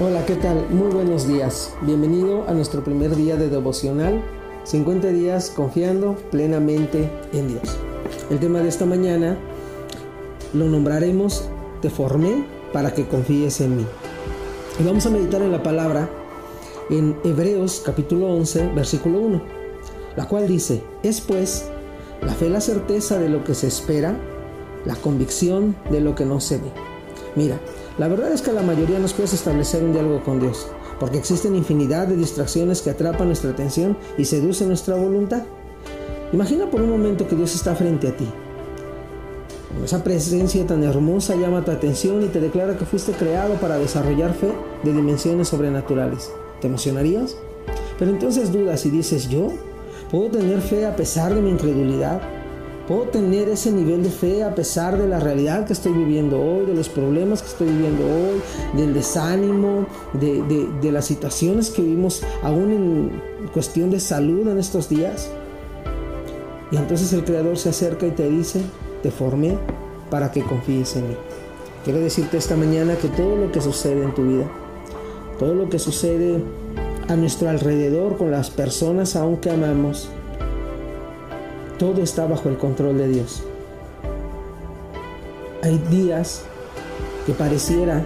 Hola, ¿qué tal? Muy buenos días. Bienvenido a nuestro primer día de devocional. 50 días confiando plenamente en Dios. El tema de esta mañana lo nombraremos Te formé para que confíes en mí. Y vamos a meditar en la palabra en Hebreos capítulo 11, versículo 1, la cual dice, es pues la fe la certeza de lo que se espera, la convicción de lo que no se ve. Mira, la verdad es que la mayoría nos cuesta establecer un diálogo con Dios, porque existen infinidad de distracciones que atrapan nuestra atención y seducen nuestra voluntad. Imagina por un momento que Dios está frente a ti. Esa presencia tan hermosa llama tu atención y te declara que fuiste creado para desarrollar fe de dimensiones sobrenaturales. ¿Te emocionarías? Pero entonces dudas y dices, ¿yo? ¿Puedo tener fe a pesar de mi incredulidad? Puedo tener ese nivel de fe a pesar de la realidad que estoy viviendo hoy, de los problemas que estoy viviendo hoy, del desánimo, de, las situaciones que vivimos aún en cuestión de salud en estos días. Y entonces el Creador se acerca y te dice, te formé para que confíes en mí. Quiero decirte esta mañana que todo lo que sucede en tu vida, todo lo que sucede a nuestro alrededor con las personas aún que amamos, todo está bajo el control de Dios. Hay días que pareciera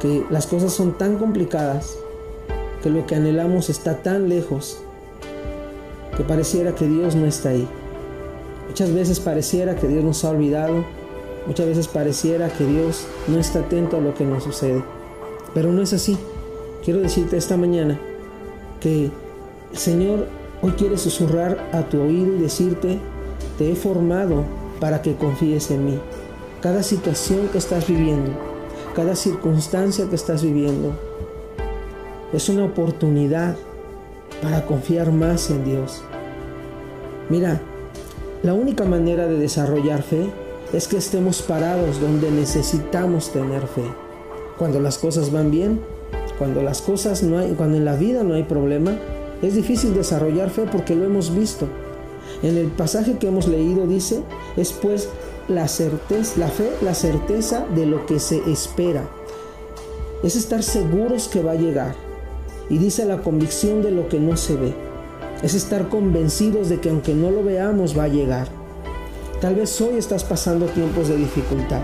que las cosas son tan complicadas, que lo que anhelamos está tan lejos, que pareciera que Dios no está ahí. Muchas veces pareciera que Dios nos ha olvidado, muchas veces pareciera que Dios no está atento a lo que nos sucede. Pero no es así. Quiero decirte esta mañana que el Señor Hoy quiere susurrar a tu oído y decirte, te he formado para que confíes en mí. Cada situación que estás viviendo, cada circunstancia que estás viviendo, es una oportunidad para confiar más en Dios. Mira, la única manera de desarrollar fe es que estemos parados donde necesitamos tener fe. Cuando las cosas van bien, cuando las cosas no hay, cuando en la vida no hay problema, es difícil desarrollar fe porque lo hemos visto. En el pasaje que hemos leído dice, es pues la certeza, la fe, la certeza de lo que se espera. Es estar seguros que va a llegar. Y dice la convicción de lo que no se ve. Es estar convencidos de que aunque no lo veamos va a llegar. Tal vez hoy estás pasando tiempos de dificultad.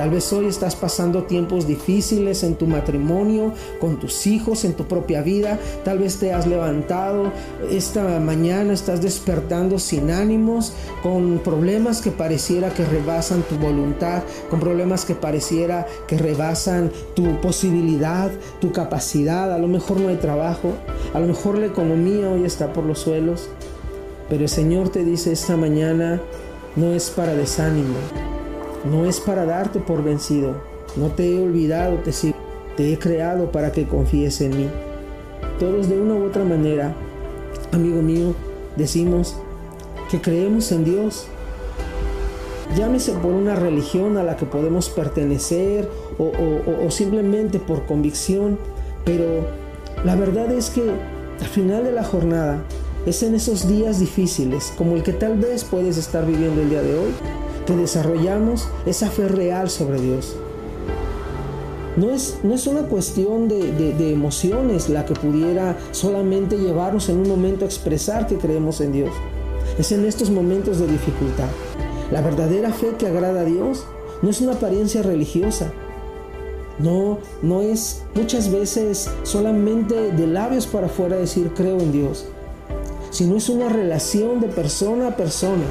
Tal vez hoy estás pasando tiempos difíciles en tu matrimonio, con tus hijos, en tu propia vida. Tal vez te has levantado esta mañana, estás despertando sin ánimos, con problemas que pareciera que rebasan tu voluntad, con problemas que pareciera que rebasan tu posibilidad, tu capacidad. A lo mejor no hay trabajo, a lo mejor la economía hoy está por los suelos. Pero el Señor te dice esta mañana, no es para desánimo no es para darte por vencido. No te he olvidado, te, te he creado para que confíes en mí. Todos de una u otra manera, amigo mío, decimos que creemos en Dios. Llámese por una religión a la que podemos pertenecer o, o simplemente por convicción, pero la verdad es que al final de la jornada es en esos días difíciles, como el que tal vez puedes estar viviendo el día de hoy, que desarrollamos esa fe real sobre Dios. No es, no es una cuestión de, emociones la que pudiera solamente llevarnos en un momento a expresar que creemos en Dios. Es en estos momentos de dificultad. La verdadera fe que agrada a Dios no es una apariencia religiosa. No, no es muchas veces solamente de labios para afuera decir creo en Dios, sino es una relación de persona a persona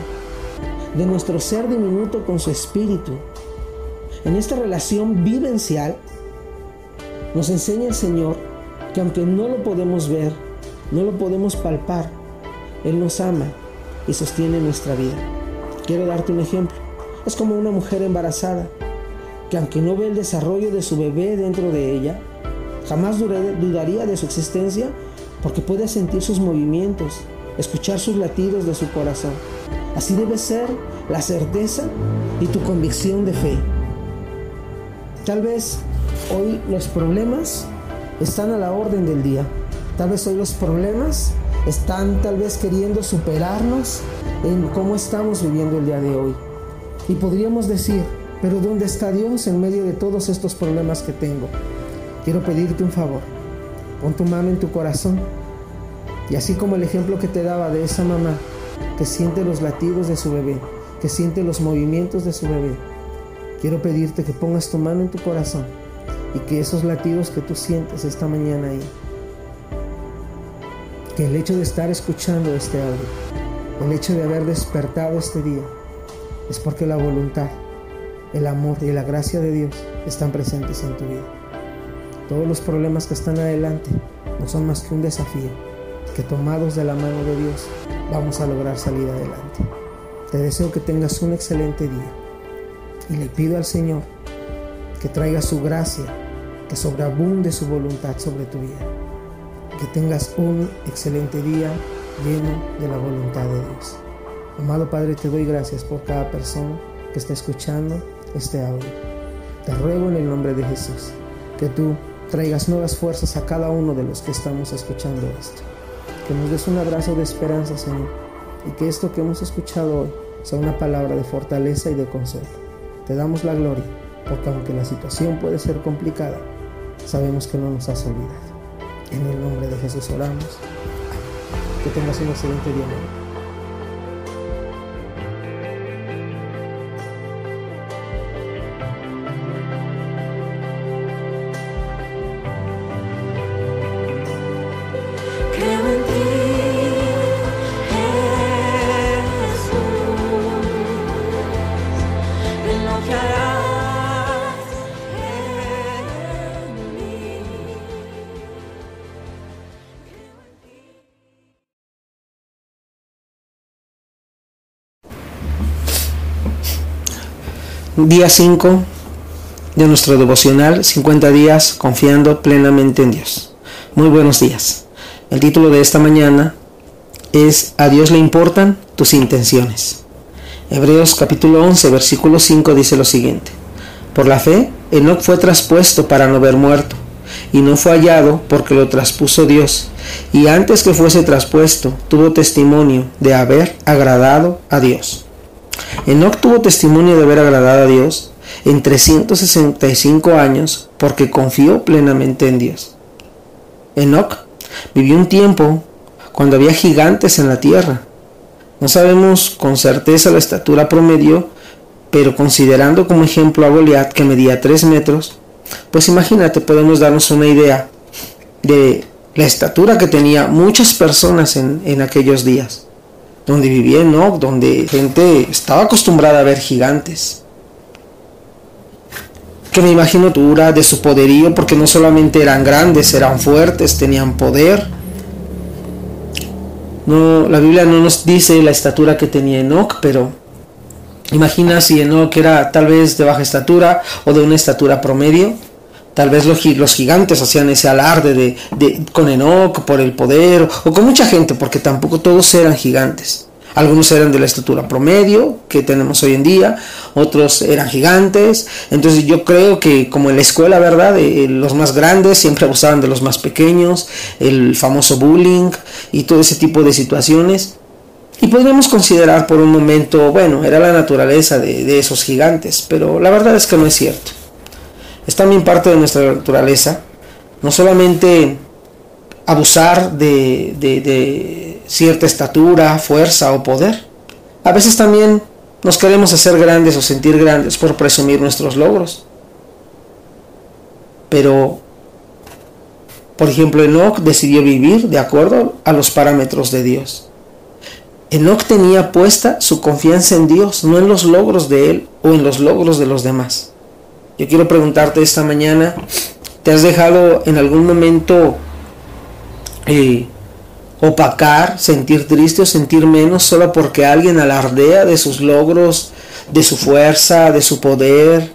de nuestro ser diminuto con su espíritu. En esta relación vivencial nos enseña el Señor que aunque no lo podemos ver, no lo podemos palpar, Él nos ama y sostiene nuestra vida. Quiero darte un ejemplo. Es como una mujer embarazada que aunque no ve el desarrollo de su bebé dentro de ella, jamás dudaría de su existencia porque puede sentir sus movimientos, escuchar sus latidos de su corazón. Así debe ser la certeza y tu convicción de fe. Tal vez hoy los problemas están a la orden del día. Tal vez hoy los problemas están tal vez queriendo superarnos en cómo estamos viviendo el día de hoy. Y podríamos decir, pero ¿dónde está Dios en medio de todos estos problemas que tengo? quiero pedirte un favor. Pon tu mano en tu corazón y así como el ejemplo que te daba de esa mamá que siente los latidos de su bebé, que siente los movimientos de su bebé, quiero pedirte que pongas tu mano en tu corazón y que esos latidos que tú sientes esta mañana ahí, que el hecho de estar escuchando este audio, el hecho de haber despertado este día, es porque la voluntad, el amor y la gracia de Dios están presentes en tu vida. Todos los problemas que están adelante no son más que un desafío que tomados de la mano de Dios vamos a lograr salir adelante. Te deseo que tengas un excelente día y le pido al Señor que traiga su gracia, que sobreabunde su voluntad sobre tu vida. Que tengas un excelente día lleno de la voluntad de Dios. Amado Padre, te doy gracias por cada persona que está escuchando este audio. Te ruego en el nombre de Jesús que tú traigas nuevas fuerzas a cada uno de los que estamos escuchando esto. Que nos des un abrazo de esperanza, Señor, y que esto que hemos escuchado hoy sea una palabra de fortaleza y de consuelo. Te damos la gloria, porque aunque la situación puede ser complicada, sabemos que no nos has olvidado. En el nombre de Jesús oramos. Que tengas un excelente día. Día 5 de nuestro devocional 50 días confiando plenamente en Dios. Muy buenos días. El título de esta mañana es A Dios le importan tus intenciones. Hebreos capítulo 11 versículo 5 dice lo siguiente. Por la fe, Enoch fue traspuesto para no ver muerto, y no fue hallado porque lo traspuso Dios, y antes que fuese traspuesto, tuvo testimonio de haber agradado a Dios. Enoch tuvo testimonio de haber agradado a Dios en 365 años porque confió plenamente en Dios. Enoch vivió un tiempo cuando había gigantes en la tierra. No sabemos con certeza la estatura promedio, pero considerando como ejemplo a Goliat que medía 3 metros, pues imagínate, podemos darnos una idea de la estatura que tenía muchas personas en, en aquellos días donde vivía Enoch, donde gente estaba acostumbrada a ver gigantes. Que me imagino dura de su poderío, porque no solamente eran grandes, eran fuertes, tenían poder. No, la Biblia no nos dice la estatura que tenía Enoch, pero imagina si Enoch era tal vez de baja estatura o de una estatura promedio. Tal vez los, gigantes hacían ese alarde de, con Enoch por el poder o con mucha gente, porque tampoco todos eran gigantes. Algunos eran de la estatura promedio que tenemos hoy en día, otros eran gigantes. Entonces yo creo que como en la escuela, ¿verdad? Eh, los más grandes siempre abusaban de los más pequeños, el famoso bullying y todo ese tipo de situaciones. Y podríamos considerar por un momento, bueno, era la naturaleza de, esos gigantes, pero la verdad es que no es cierto. Es también parte de nuestra naturaleza, no solamente abusar de, de, cierta estatura, fuerza o poder. A veces también nos queremos hacer grandes o sentir grandes por presumir nuestros logros. Pero, por ejemplo, Enoch decidió vivir de acuerdo a los parámetros de Dios. Enoch tenía puesta su confianza en Dios, no en los logros de él o en los logros de los demás. Yo quiero preguntarte esta mañana, ¿te has dejado en algún momento eh, opacar, sentir triste o sentir menos solo porque alguien alardea de sus logros, de su fuerza, de su poder,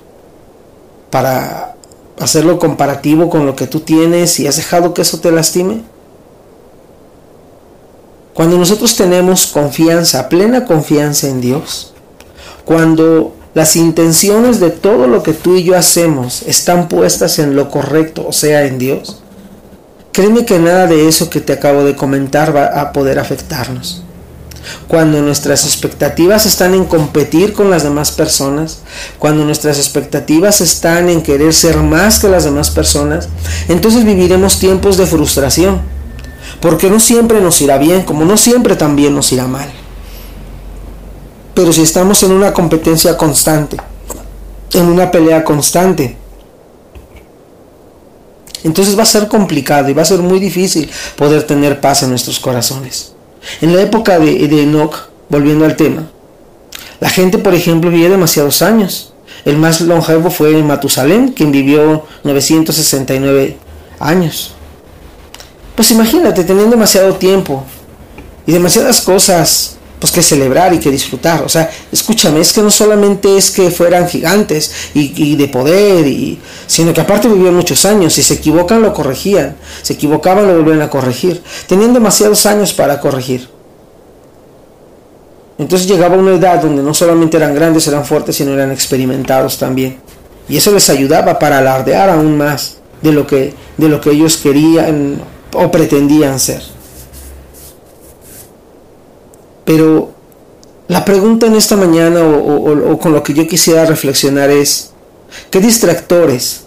para hacerlo comparativo con lo que tú tienes y has dejado que eso te lastime? Cuando nosotros tenemos confianza, plena confianza en Dios, cuando las intenciones de todo lo que tú y yo hacemos están puestas en lo correcto, o sea, en Dios, Créeme que nada de eso que te acabo de comentar va a poder afectarnos. cuando nuestras expectativas están en competir con las demás personas, cuando nuestras expectativas están en querer ser más que las demás personas, entonces viviremos tiempos de frustración, porque no siempre nos irá bien, como no siempre también nos irá mal. Pero si estamos en una competencia constante, en una pelea constante, entonces va a ser complicado y va a ser muy difícil poder tener paz en nuestros corazones. En la época de, de Enoch, volviendo al tema, la gente, por ejemplo, vivía demasiados años. El más longevo fue Matusalén, quien vivió 969 años. Pues imagínate, teniendo demasiado tiempo y demasiadas cosas pues que celebrar y que disfrutar. O sea, escúchame, es que no solamente es que fueran gigantes y, de poder, y, sino que aparte vivían muchos años. Si se equivocan, lo corregían. Se equivocaban, lo volvían a corregir. Tenían demasiados años para corregir. Entonces llegaba una edad donde no solamente eran grandes, eran fuertes, sino eran experimentados también. Y eso les ayudaba para alardear aún más de lo que, de lo que ellos querían o pretendían ser. Pero la pregunta en esta mañana o, con lo que yo quisiera reflexionar es, ¿qué distractores,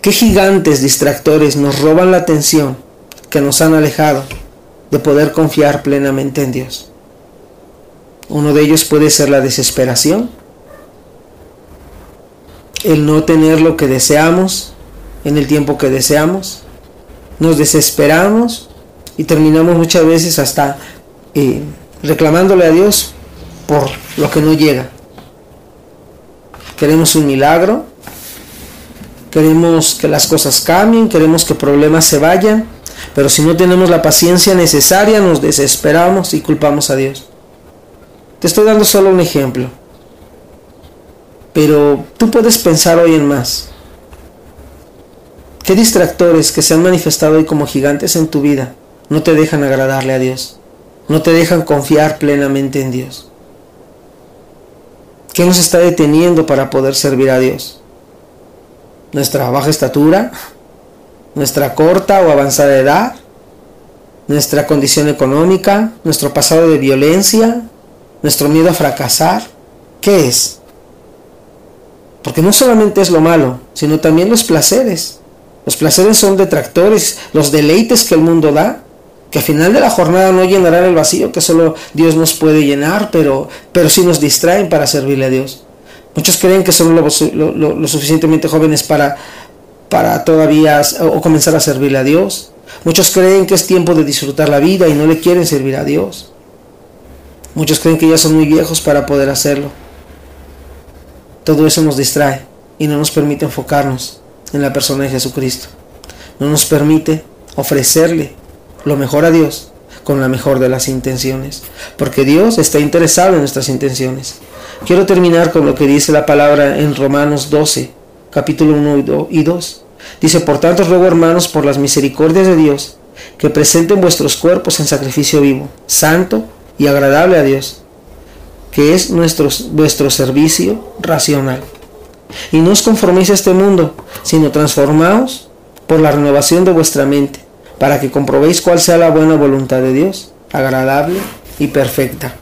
qué gigantes distractores nos roban la atención que nos han alejado de poder confiar plenamente en Dios? Uno de ellos puede ser la desesperación, el no tener lo que deseamos en el tiempo que deseamos, nos desesperamos y terminamos muchas veces hasta... Eh, reclamándole a Dios por lo que no llega. Queremos un milagro, queremos que las cosas cambien, queremos que problemas se vayan, pero si no tenemos la paciencia necesaria nos desesperamos y culpamos a Dios. Te estoy dando solo un ejemplo, pero tú puedes pensar hoy en más. ¿Qué distractores que se han manifestado hoy como gigantes en tu vida no te dejan agradarle a Dios? No te dejan confiar plenamente en Dios. ¿Qué nos está deteniendo para poder servir a Dios? ¿Nuestra baja estatura? ¿Nuestra corta o avanzada edad? ¿Nuestra condición económica? ¿Nuestro pasado de violencia? ¿Nuestro miedo a fracasar? ¿Qué es? Porque no solamente es lo malo, sino también los placeres. Los placeres son detractores, los deleites que el mundo da que al final de la jornada no llenarán el vacío que solo Dios nos puede llenar, pero, pero sí nos distraen para servirle a Dios. Muchos creen que son lo, suficientemente jóvenes para, para todavía o comenzar a servirle a Dios. Muchos creen que es tiempo de disfrutar la vida y no le quieren servir a Dios. Muchos creen que ya son muy viejos para poder hacerlo. Todo eso nos distrae y no nos permite enfocarnos en la persona de Jesucristo. No nos permite ofrecerle lo mejor a Dios con la mejor de las intenciones, porque Dios está interesado en nuestras intenciones. Quiero terminar con lo que dice la palabra en Romanos 12, capítulo 1 y 2. Dice, por tanto ruego hermanos por las misericordias de Dios, que presenten vuestros cuerpos en sacrificio vivo, santo y agradable a Dios, que es nuestro, vuestro servicio racional. Y no os conforméis a este mundo, sino transformaos por la renovación de vuestra mente para que comprobéis cuál sea la buena voluntad de Dios, agradable y perfecta.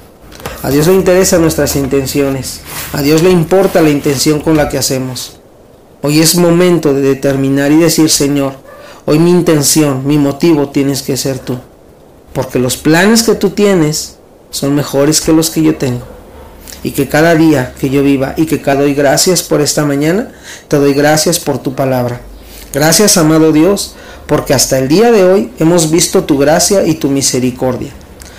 A Dios le interesan nuestras intenciones, a Dios le importa la intención con la que hacemos. Hoy es momento de determinar y decir, Señor, hoy mi intención, mi motivo tienes que ser tú, porque los planes que tú tienes son mejores que los que yo tengo. Y que cada día que yo viva y que cada doy gracias por esta mañana, te doy gracias por tu palabra. Gracias, amado Dios, porque hasta el día de hoy hemos visto tu gracia y tu misericordia.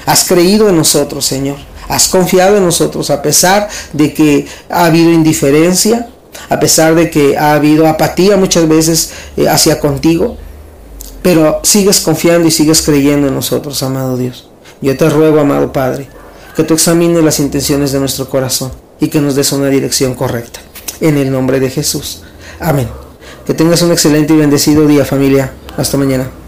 Has creído en nosotros, Señor. Has confiado en nosotros a pesar de que ha habido indiferencia, a pesar de que ha habido apatía muchas veces eh, hacia contigo. Pero sigues confiando y sigues creyendo en nosotros, amado Dios. Yo te ruego, amado Padre, que tú examines las intenciones de nuestro corazón y que nos des una dirección correcta. En el nombre de Jesús. Amén. Que tengas un excelente y bendecido día familia. Hasta mañana.